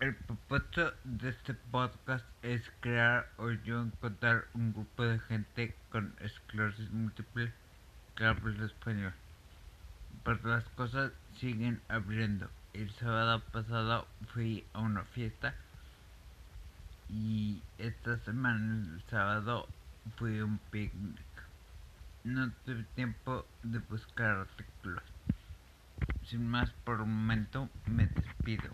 El propósito de este podcast es crear o yo encontrar un grupo de gente con esclerosis múltiple que hable español. Pero las cosas siguen abriendo. El sábado pasado fui a una fiesta y esta semana, el sábado, fui a un picnic. No tuve tiempo de buscar artículos. Sin más por un momento, me despido.